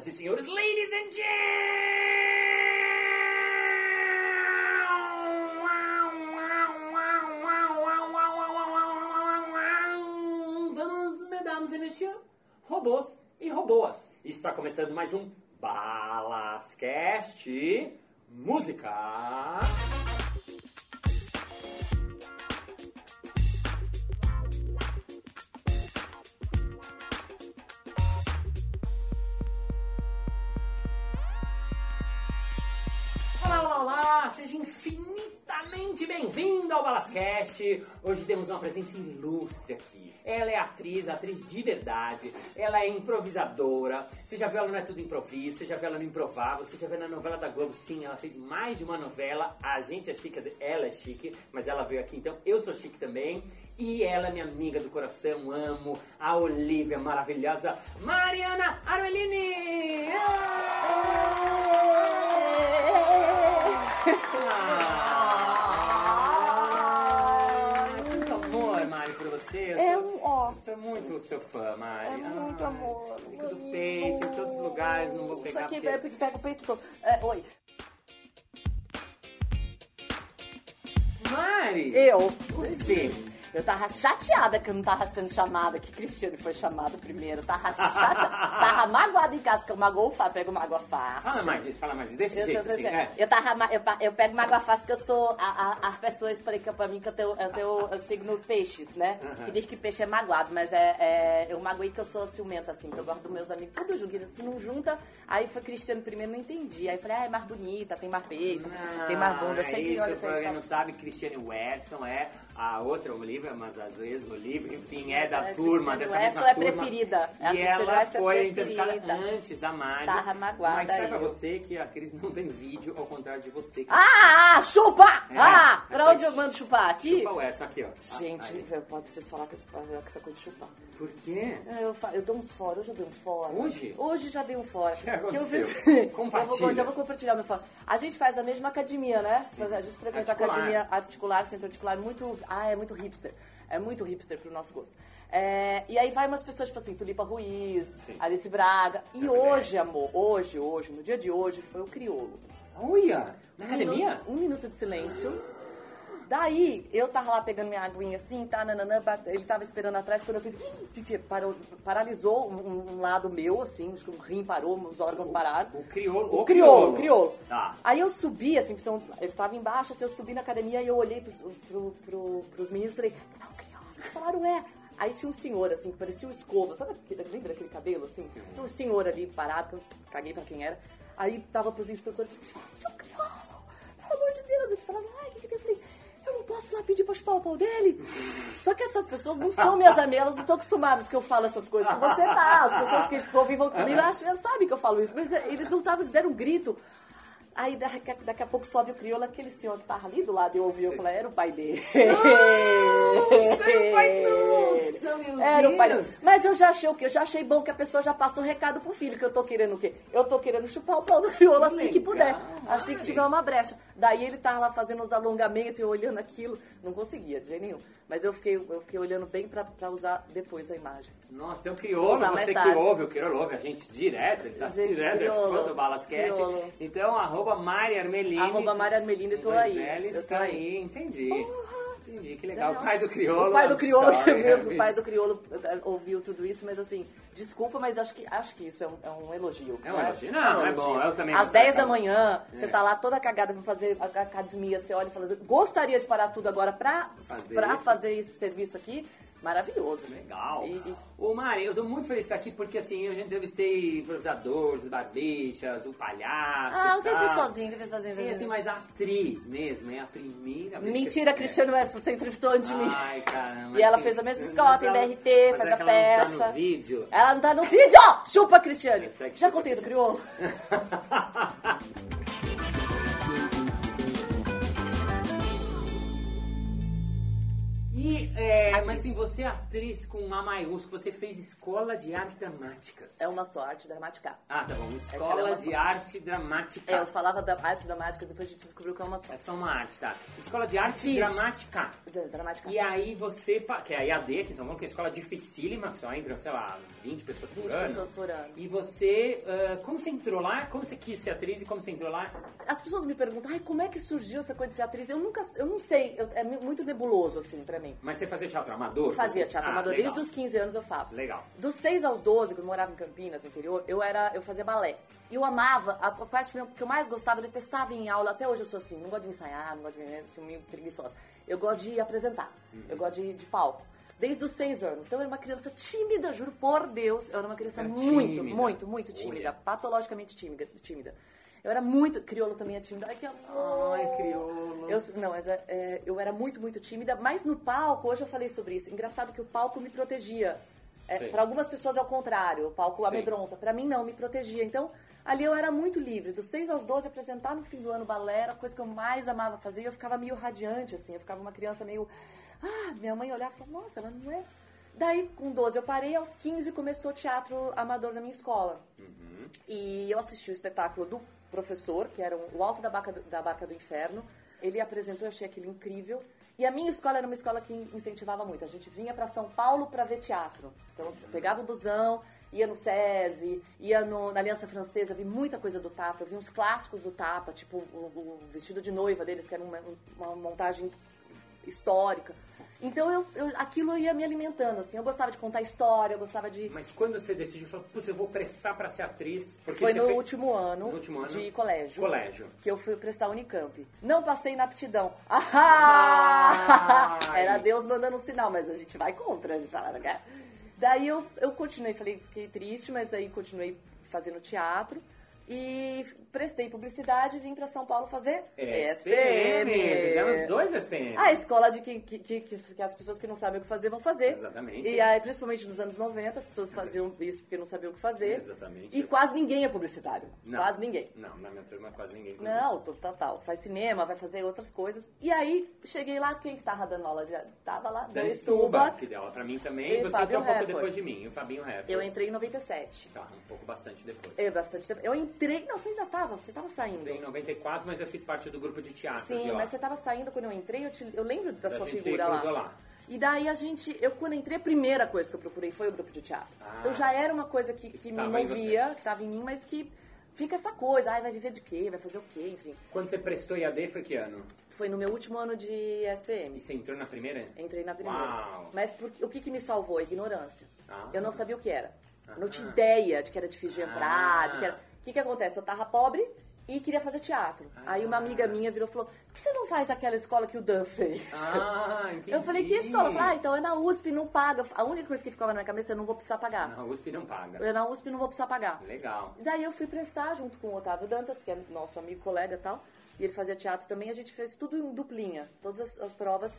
Senhoras e senhores, ladies and gentlemen, mesdames et messieurs, robôs e robôas. Está começando mais um Balascast Música. Seja infinitamente bem-vindo ao Balascast. Hoje temos uma presença ilustre aqui. Ela é atriz, atriz de verdade. Ela é improvisadora. Você já viu ela não é tudo improviso, você já viu ela no Improvável, você já viu na novela da Globo. Sim, ela fez mais de uma novela. A gente é chique, quer dizer, ela é chique, mas ela veio aqui, então eu sou chique também. E ela é minha amiga do coração, amo a Olivia maravilhosa, Mariana Armelini! Muito amor, Mari, por você. Eu É sou, um ó. sou muito seu fã, Mari. É muito Ai, amor. Fica do peito, em todos os lugares, não vou Isso pegar aqui porque... pega, pega o peito todo. É, oi. Mari! Eu. Você! Eu tava chateada que eu não tava sendo chamada, que Cristiane foi chamada primeiro. Tava chateada. tava magoada em casa, que eu magoou o Fábio, pego mágoa fácil. Fala mais disso, fala mais disso. Desse Eu, jeito, assim, é. eu, tava, eu, eu pego mágoa fácil que eu sou. A, a, as pessoas explicam pra mim que eu tenho, eu tenho o signo peixes, né? Aham. Que diz que peixe é magoado, mas é, é, eu magoei que eu sou ciumenta, assim, que eu gosto dos meus amigos tudo junto. Se não junta, aí foi Cristiano primeiro, não entendi. Aí eu falei, ah, é mais bonita, tem mais peito, tem mais bunda. Eu sempre isso, pra pra quem não isso. sabe, Cristiane Werson é a outra Olivia, mas às vezes Olivia, enfim, é da é turma, dessa mesma é turma. preferida. É E ela é foi preferida. entrevistada antes da Mari. Magoada Mas saiba eu. você que a Cris não tem vídeo, ao contrário de você. que Ah, ah, chupa! É, ah, pra essa onde eu mando chupar? Aqui? Chupa o Werson aqui, ó. Gente, Aí. eu pode preciso falar que eu essa coisa de chupar. Por quê? É, Eu, eu dou uns fora, hoje eu dei um fora. Hoje? Hoje já dei um fora. que aconteceu? eu fiz- Compartilha. Eu vou, eu vou compartilhar meu fora. A gente faz a mesma academia, né? A gente frequenta a academia articular, centro articular, muito. Ah, é muito hipster. É muito hipster pro nosso gosto. É, e aí vai umas pessoas, tipo assim, Tulipa Ruiz, Sim. Alice Braga. E É hoje, amor, hoje, hoje, no dia de hoje, foi o criolo. Olha! Na Um academia? minuto- um minuto de silêncio. Daí, eu tava lá pegando minha aguinha assim, tá, nananã, ele tava esperando atrás, quando eu fiz, parou, paralisou um, um lado meu, assim, acho que o rim parou, os órgãos pararam. O crioulo. O crioulo, o crioulo. Tá. Aí eu subi, assim, eu tava embaixo, assim, eu subi na academia e eu olhei pros, pro, pro, pros meninos e falei, não, o crioulo, eles falaram, é. Aí tinha um senhor, assim, que parecia um escova, sabe, lembra aquele cabelo, assim? Sim. Tinha um senhor ali parado, que eu caguei pra quem era. Aí tava pros instrutores, falei, gente, o crioulo, pelo amor de Deus. Eles falavam, ai, o que que tem? Eu falei, eu não posso lá pedir pra chupar o pau dele? Só que essas pessoas não são minhas amigas, elas não estão acostumadas que eu falo essas coisas. Que você tá, as pessoas que convivem comigo acham, elas sabem que eu falo isso. Mas eles não estavam, eles deram um grito. Aí daqui, a- daqui a pouco sobe o crioulo, aquele senhor que tava ali do lado, eu ouvi, eu falei, era o pai dele. Nossa, era o pai, nossa, meu Era o pai dele. Mas eu já achei o quê? Eu já achei bom que a pessoa já passa o recado pro filho, que eu tô querendo o quê? Eu tô querendo chupar o pau do crioulo assim que Legal, puder, assim que tiver uma brecha. Daí ele tava lá fazendo os alongamentos e olhando aquilo, não conseguia de jeito nenhum. Mas eu fiquei, eu fiquei olhando bem pra, pra usar depois a imagem. Nossa, tem um crioulo, você que ouve, o crioulo ouve a gente direto, ele tá Gente, direto, crioulo, é fã do crioulo. Então, arroba Mari Armelini. Arroba Mari Armelini, tô aí, Ls, eu tô tá aí. aí, entendi. Entendi, que legal. O Nossa, pai do crioulo. O pai do crioulo, sorry, viu? o pai do crioulo eh, ouviu tudo isso, mas assim, desculpa, mas acho que, acho que isso é um, é um elogio. É um né? elogio? Não, é bom, eu também Às gostaria 10 da manhã, É. você tá lá toda cagada pra fazer academia, você olha e fala gostaria de parar tudo agora pra Fazer pra isso. fazer esse serviço aqui. Maravilhoso, gente. Legal. E- e- Ô Mari, eu tô muito feliz de estar aqui porque assim, eu já entrevistei improvisadores, barbichas, o palhaço. Ah, e o que tal. pessoalzinho, o que pessoalzinho. E assim, mas a atriz mesmo, é a primeira vez que- Mentira, é. Cristiano West, você entrevistou antes de mim. Ai, caramba. E ela assim, fez a mesma escola, tem mas faz é a que ela não tá peça. no vídeo. Ela não tá no vídeo! Chupa, Cristiane! Hashtag Já contei do crioulo? E, é, Atriz. mas assim, você é atriz com A maiúsculo, você fez escola de artes dramáticas. É uma só, arte dramática. Ah, tá bom. que Escola ela é de arte dramática. É, eu falava da artes dramáticas, depois a gente descobriu que é uma só. É só uma arte, tá? Escola de arte Fiz. dramática. Dramática. E aí você, que é a IAD, que são que é escola dificílima, que só entram, sei lá, 20 pessoas por 20 ano. pessoas por ano. E você, ah, como você entrou lá? Como você quis ser atriz e como você entrou lá? As pessoas me perguntam, ai, como é que surgiu essa coisa de ser atriz? Eu nunca, eu não sei, eu- é muito nebuloso, assim, pra mim. Mas você fazia teatro amador? Fazia teatro Ah, amador, legal. desde os 15 anos eu faço. Legal. Dos 6 aos 12, quando eu morava em Campinas, no interior, eu era, eu fazia balé. E eu amava, a, parte que eu mais gostava, eu detestava em aula, até hoje eu sou assim, não gosto de ensaiar, não gosto de ser meio preguiçosa. Eu gosto de apresentar, eu gosto de, de palco. Desde os 6 anos. Então eu era uma criança tímida, juro por Deus, eu era uma criança Era muito, tímida. muito, muito tímida, Olha. patologicamente tímida, tímida. Eu era muito, crioulo também é tímida. Ai, que amor. Ai, crioulo. Eu, não, mas é, é, eu era muito, muito tímida, mas no palco, hoje eu falei sobre isso. Engraçado que o palco me protegia. É, para algumas pessoas é o contrário, o palco Sei. amedronta. Pra mim não, me protegia. Então, ali eu era muito livre. Dos 6 aos 12, apresentar no fim do ano balé era a coisa que eu mais amava fazer. E eu ficava meio radiante, assim. Eu ficava uma criança meio... Ah, minha mãe olhava e falava, nossa, ela não é... Daí, com 12, eu parei. Aos 15, começou o teatro amador na minha escola. E eu assisti o espetáculo do professor, que era o Alto da Barca do, da Barca do Inferno. Ele apresentou, eu achei aquilo incrível. E a minha escola era uma escola que incentivava muito. A gente vinha para São Paulo para ver teatro. Então, você pegava o busão, ia no SESI, ia no- na Aliança Francesa, vi muita coisa do Tapa. Eu vi uns clássicos do Tapa, tipo o, o vestido de noiva deles, que era uma, uma montagem histórica. Então, eu, eu- aquilo ia me alimentando, assim. Eu gostava de contar história, eu gostava de... Mas quando você decidiu, falou, putz, eu vou prestar pra ser atriz. Foi no último ano, No último ano? de colégio. Colégio. Que eu fui prestar Unicamp. Não passei na aptidão. Ah! Era Deus mandando um sinal, mas a gente vai contra, a gente fala, não quer? Daí eu, eu continuei, falei, fiquei triste, mas aí continuei fazendo teatro. E prestei publicidade e vim pra São Paulo fazer SPM. Fizemos dois SPM. a escola de que, que, que, que- as pessoas que não sabem o que fazer vão fazer. Exatamente. E aí, principalmente nos anos 90, as pessoas faziam isso porque não sabiam o que fazer. Exatamente. E quase ninguém é publicitário. Não. Quase ninguém. Não, na minha turma quase ninguém. inclusive. Não, total. Faz cinema, vai fazer outras coisas. E aí, cheguei lá, quem que tava dando aula? De... Tava lá, Da Dan Stuba, que deu aula pra mim também. E você é um pouco Heffer. depois de mim. O Fabinho Heffer. Eu entrei em 97. Tá, um pouco bastante depois. É, bastante tempo. Eu entrei... Não, você ainda tava, você tava saindo. Entrei em 94, mas eu fiz parte do grupo de teatro de Sim, lá. mas você tava saindo quando eu entrei, eu, te- eu lembro da A sua figura lá. lá. E daí a gente, eu quando entrei, a primeira coisa que eu procurei foi o grupo de teatro. Ah. Então já era uma coisa que, que me tava em movia, que tava em mim, mas que fica essa coisa, ai, vai viver de quê? Vai fazer o quê? Enfim. Quando você prestou IAD foi que ano? Foi no meu último ano de SPM. E você entrou na primeira? Entrei na primeira. Uau. Mas por- o que, que me salvou? A ignorância. Ah. Eu não sabia o que era. Eu não tinha Ah. ideia de que era difícil de entrar, Ah. de que era... O que, que acontece? Eu tava pobre e queria fazer teatro. Aí uma amiga minha virou e falou, por que você não faz aquela escola que o Dan fez? Ah, entendi. Eu falei, que escola? Eu falei, ah, então é na USP, não paga. A única coisa que ficava na minha cabeça é eu não vou precisar pagar. Na USP não paga. Eu na USP não vou precisar pagar. Legal. Daí eu fui prestar junto com o Otávio Dantas, que é nosso amigo, colega e tal. E ele fazia teatro também. A gente fez tudo em duplinha, todas as, as provas.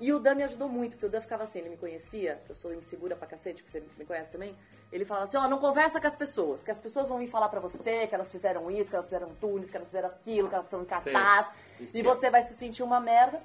E o Dan me ajudou muito, porque o Dan ficava assim, ele me conhecia, eu sou insegura pra cacete, que você me conhece também. Ele falava assim, ó, não conversa com as pessoas, que as pessoas vão vir falar pra você que elas fizeram isso, que elas fizeram tunis, que elas fizeram aquilo, que elas são incapazes. E se- você vai se sentir uma merda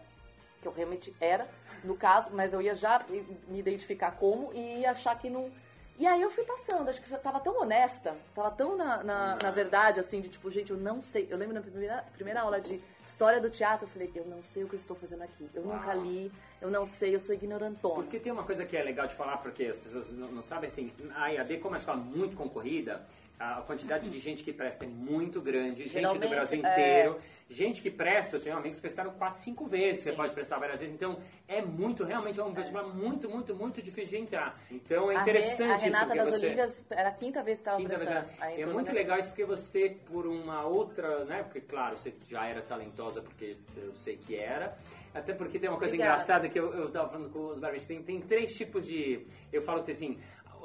que eu realmente era, no caso, mas eu ia já me identificar como e ia achar que não. E aí eu fui passando, acho que eu tava tão honesta, tava tão na, na, na verdade, assim, de tipo, gente, eu não sei. Eu lembro na primeira, primeira aula de história do teatro, eu falei, eu não sei o que eu estou fazendo aqui. Eu nunca Uau. li, eu não sei, eu sou ignorantona. Porque tem uma coisa que é legal de falar, porque as pessoas não, não sabem, assim, a IAD, como é uma escola muito concorrida, a quantidade de gente que presta é muito grande, gente do Geralmente, Brasil é. inteiro. Gente que presta, eu tenho amigos que prestaram 4, 5 vezes, você pode prestar várias vezes. Então, é muito, realmente, é um vestibular muito, muito, muito difícil de entrar. Então, é A Re- interessante a, Renata isso. das você... Olívias era a quinta vez que estava vez, prestando. Aí é entrou muito legal isso porque você, por uma outra, né? Porque, claro, você já era talentosa porque eu sei que era. Até porque tem uma coisa Obrigada. engraçada que eu, eu tava falando com os barbearistas. Tem, tem três tipos de... Eu falo que assim,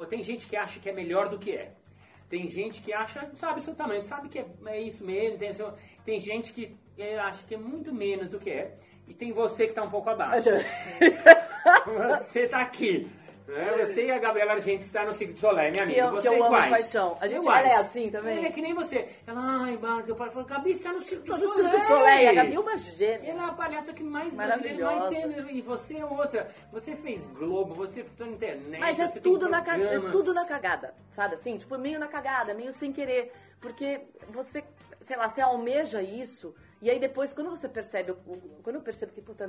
tem gente que acha que é melhor do que é. Tem gente que acha, sabe seu tamanho, sabe que é, é isso mesmo. Tem, tem gente que é, acha que é muito menos do que é. E tem você que tá um pouco abaixo. Você tá aqui. É, você e a Gabriela Argento que tá no Cirque du Soleil, minha Que amiga. eu- que você eu amo iguais. de paixão. A gente- Iguais. ela é assim também? Ela é que nem você. Ela, ai, Barnes, eu pai falou, Gabi, você tá no Cirque du Soleil. Cirque du Soleil. A Gabi é uma gêmea. Ela é a palhaça que mais brasileira vai ter. E você é outra. Você fez Globo, você ficou na internet. Mas é tudo, na, ca- é tudo na cagada, sabe assim? Tipo, meio na cagada, meio sem querer. Porque você, sei lá, você almeja isso, e aí depois, quando você percebe, quando eu percebo que, puta,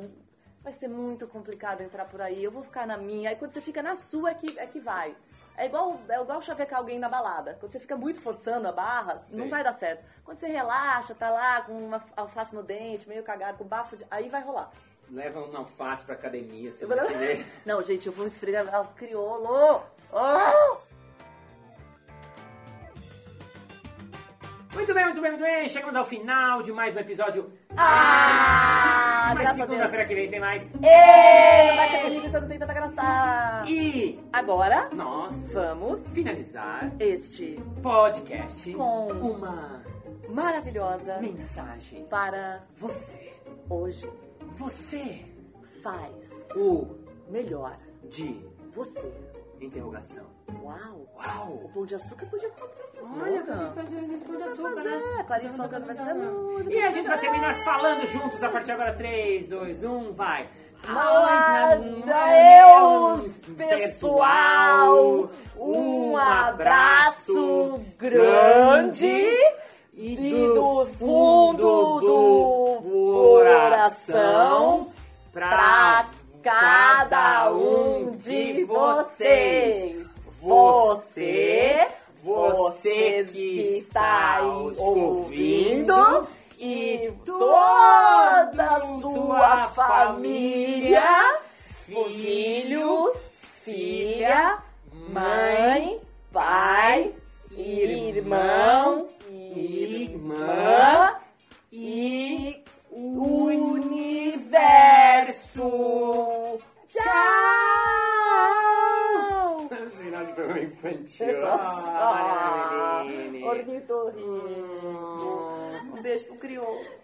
vai ser muito complicado entrar por aí, eu vou ficar na minha, aí quando você fica na sua é que, é que vai. É igual, é igual chavecar alguém na balada. Quando você fica muito forçando a barra, não Sim. vai dar certo. Quando você relaxa, tá lá com uma alface no dente, meio cagado, com bafo, de... aí vai rolar. Leva uma alface pra academia, você Eu vai entender. Não, gente, eu vou esfregar o crioulo. Oh! Muito bem, muito bem, muito bem. Chegamos ao final de mais um episódio. Ah, Deus. segunda-feira que vem tem mais. Ê, não vai ser comigo, então não tem tanta graça. E Agora, nós vamos finalizar este podcast Com- uma maravilhosa mensagem. para Você, hoje. você, Faz o melhor de você. interrogação. Uau. O Uau! Pão de Açúcar podia comprar essas Olha, loucas. tá fazendo esse pão de açúcar, fazer. né? Clarice Falcão vai fazer muito. E a gente vai terminar falando juntos a partir de agora. 3, 2, 1, vai! Deus, pessoal, um abraço grande e do fundo do coração pra cada um de vocês. Você, que está aí ouvindo e toda a sua família, filho, filha, mãe, pai, irmão, infantil. Nossa, Ah, Eveline. ornitorrinco. Um beijo pro crioulo.